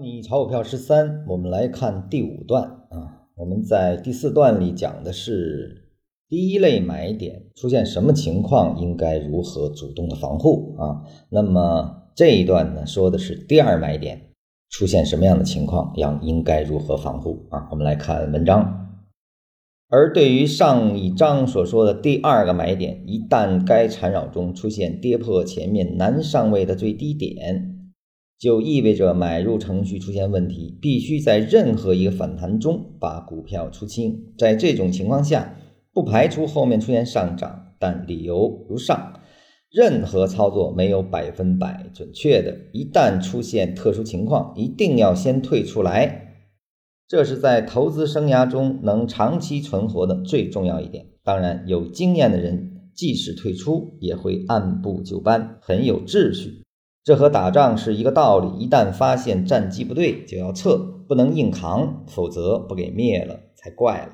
你炒股票十三，我们来看第五段啊。我们在第四段里讲的是第一类买点出现什么情况，应该如何主动的防护啊。那么这一段呢，说的是第二买点出现什么样的情况，要应该如何防护啊。我们来看文章。而对于上一章所说的第二个买点，一旦该缠绕中出现跌破前面南上位的最低点。就意味着买入程序出现问题，必须在任何一个反弹中把股票出清。在这种情况下，不排除后面出现上涨，但理由如上。任何操作没有百分百准确的，一旦出现特殊情况，一定要先退出来。这是在投资生涯中能长期存活的最重要一点。当然，有经验的人即使退出，也会按部就班，很有秩序。这和打仗是一个道理，一旦发现战机不对，就要撤，不能硬扛，否则不给灭了才怪了。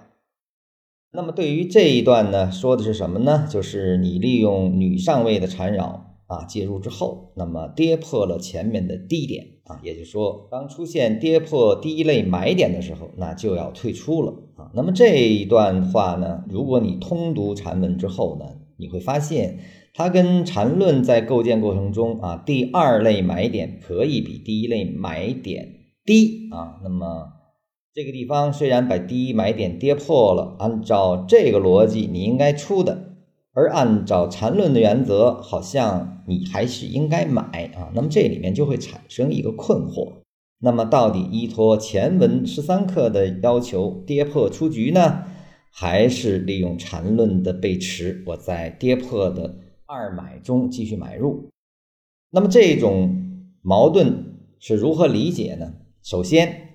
那么对于这一段呢，说的是什么呢？就是你利用女上位的缠绕啊介入之后，那么跌破了前面的低点啊，也就是说，当出现跌破第一类买点的时候，那就要退出了啊。那么这一段话呢，如果你通读禅文之后呢，你会发现。它跟缠论在构建过程中啊，第二类买点可以比第一类买点低啊。那么这个地方虽然把第一买点跌破了，按照这个逻辑你应该出的，而按照缠论的原则，好像你还是应该买啊。那么这里面就会产生一个困惑：那么到底依托前文十三课的要求跌破出局呢，还是利用缠论的背驰，我在跌破的？二买中继续买入，那么这种矛盾是如何理解呢？首先，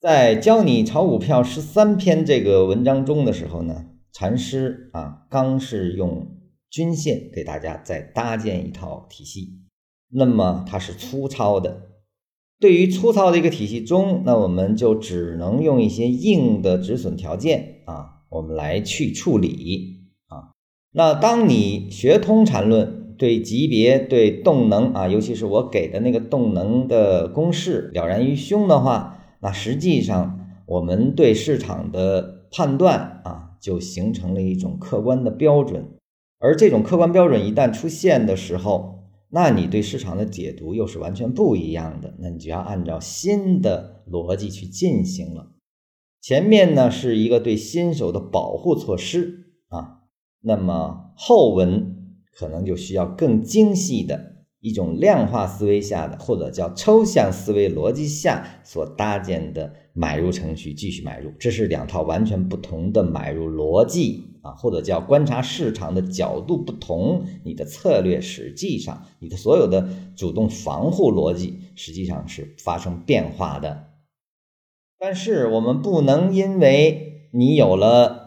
在教你炒股票十三篇这个文章中的时候呢，禅师啊刚是用均线给大家再搭建一套体系，那么它是粗糙的。对于粗糙的一个体系中，那我们就只能用一些硬的止损条件啊，我们来去处理啊。那当你学通禅论，对级别、对动能啊，尤其是我给的那个动能的公式了然于胸的话，那实际上我们对市场的判断啊，就形成了一种客观的标准。而这种客观标准一旦出现的时候，那你对市场的解读又是完全不一样的。那你就要按照新的逻辑去进行了。前面呢是一个对新手的保护措施啊。那么后文可能就需要更精细的一种量化思维下的，或者叫抽象思维逻辑下所搭建的买入程序继续买入，这是两套完全不同的买入逻辑啊，或者叫观察市场的角度不同，你的策略实际上你的所有的主动防护逻辑实际上是发生变化的。但是我们不能因为你有了。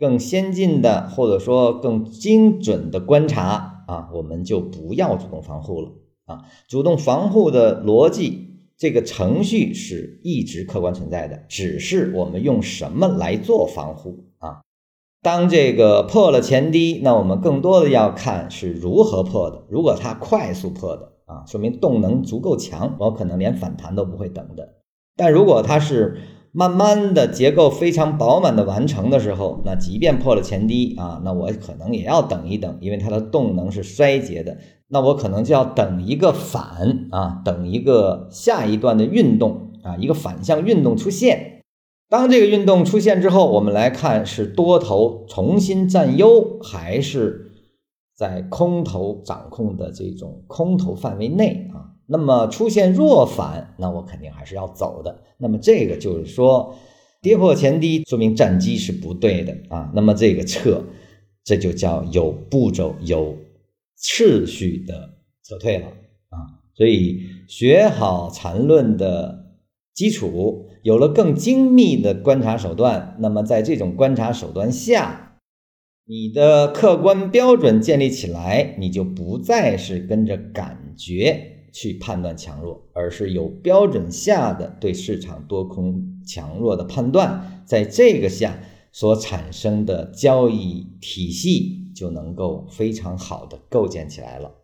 更先进的或者说更精准的观察啊，我们就不要主动防护了啊。主动防护的逻辑，这个程序是一直客观存在的，只是我们用什么来做防护啊？当这个破了前低，那我们更多的要看是如何破的。如果它快速破的啊，说明动能足够强，我可能连反弹都不会等的。但如果它是慢慢的结构非常饱满的完成的时候，那即便破了前低啊，那我可能也要等一等，因为它的动能是衰竭的，那我可能就要等一个反啊，等一个下一段的运动啊，一个反向运动出现。当这个运动出现之后，我们来看是多头重新占优，还是在空头掌控的这种空头范围内啊？那么出现弱反，那我肯定还是要走的。那么这个就是说，跌破前低，说明战机是不对的啊。那么这个撤，这就叫有步骤、有次序的撤退了啊。所以学好缠论的基础，有了更精密的观察手段，那么在这种观察手段下，你的客观标准建立起来，你就不再是跟着感觉。去判断强弱，而是有标准下的对市场多空强弱的判断，在这个下所产生的交易体系就能够非常好的构建起来了。